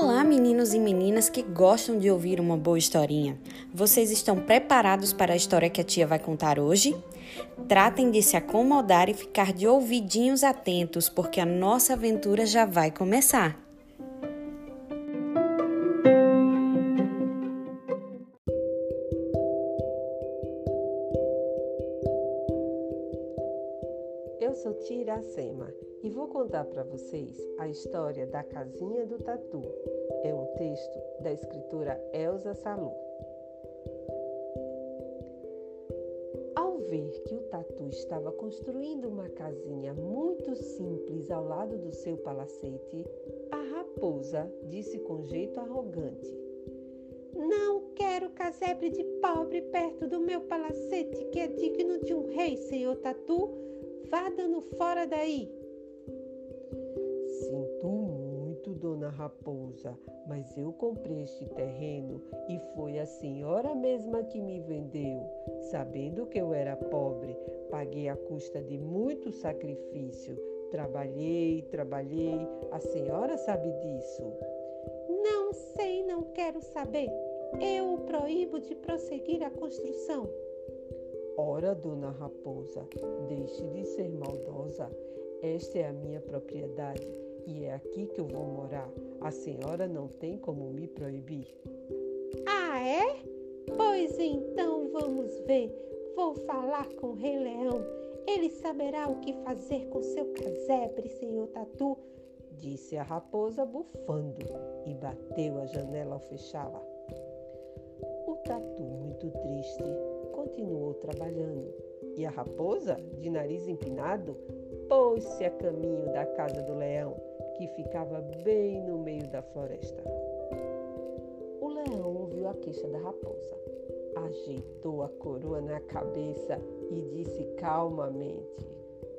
Olá, meninos e meninas que gostam de ouvir uma boa historinha. Vocês estão preparados para a história que a tia vai contar hoje? Tratem de se acomodar e ficar de ouvidinhos atentos, porque a nossa aventura já vai começar. Eu sou Tia Iracema e vou contar para vocês a história da Casinha do Tatu. É um texto da escritora Elza Salu. Ao ver que o Tatu estava construindo uma casinha muito simples ao lado do seu palacete, a raposa disse com jeito arrogante: Não quero casebre de pobre perto do meu palacete, que é digno de um rei, senhor Tatu. Vá dando fora daí. Sinto muito, dona Raposa, mas eu comprei este terreno e foi a senhora mesma que me vendeu. Sabendo que eu era pobre, paguei a custa de muito sacrifício. Trabalhei, trabalhei, a senhora sabe disso. Não sei, não quero saber. Eu o proíbo de prosseguir a construção. Ora, dona Raposa, deixe de ser maldosa. Esta é a minha propriedade e é aqui que eu vou morar. A senhora não tem como me proibir. Ah, é? Pois então vamos ver. Vou falar com o Rei Leão. Ele saberá o que fazer com seu casebre, senhor Tatu, disse a raposa bufando e bateu a janela ao fechá-la. O Tatu, muito triste, continuou trabalhando e a raposa, de nariz empinado, pôs-se a caminho da casa do leão, que ficava bem no meio da floresta. O leão ouviu a queixa da raposa, ajeitou a coroa na cabeça e disse calmamente: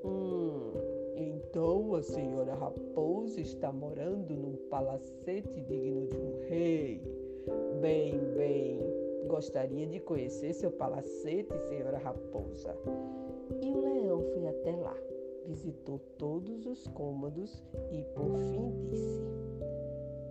Hum, então a senhora raposa está morando num palacete digno de um rei. Bem, bem, Gostaria de conhecer seu palacete, senhora raposa. E o leão foi até lá, visitou todos os cômodos e por fim disse: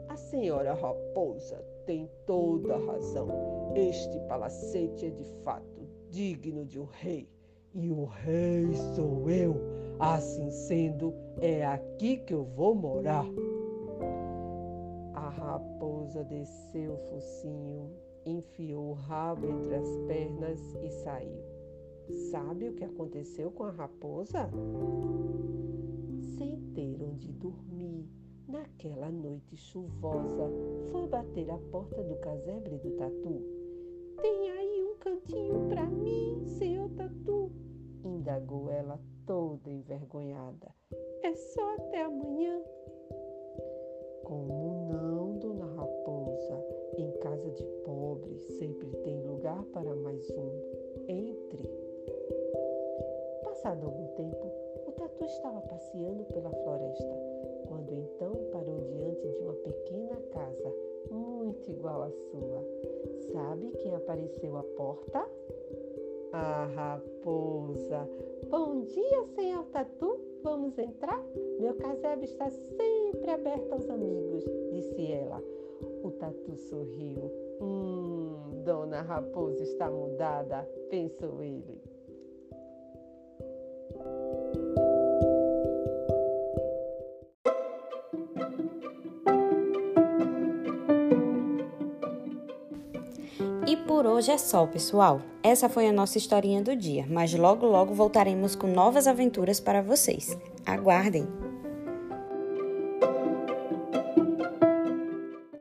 A senhora raposa tem toda a razão. Este palacete é de fato digno de um rei. E o rei sou eu. Assim sendo, é aqui que eu vou morar. A raposa desceu o focinho enfiou o rabo entre as pernas e saiu. Sabe o que aconteceu com a raposa? Sem ter onde dormir, naquela noite chuvosa, foi bater a porta do casebre do tatu. Tem aí um cantinho para mim, senhor tatu? indagou ela toda envergonhada. É só até amanhã. Como não, dona Raposa? Em casa de pobre sempre tem lugar para mais um. Passado algum tempo, o tatu estava passeando pela floresta, quando então parou diante de uma pequena casa, muito igual à sua. Sabe quem apareceu à porta? A raposa. Bom dia, senhor Tatu. Vamos entrar? Meu casebre está sempre aberto aos amigos, disse ela. O tatu sorriu. Hum, Dona Raposa está mudada, pensou ele. E por hoje é só, pessoal. Essa foi a nossa historinha do dia, mas logo logo voltaremos com novas aventuras para vocês. Aguardem!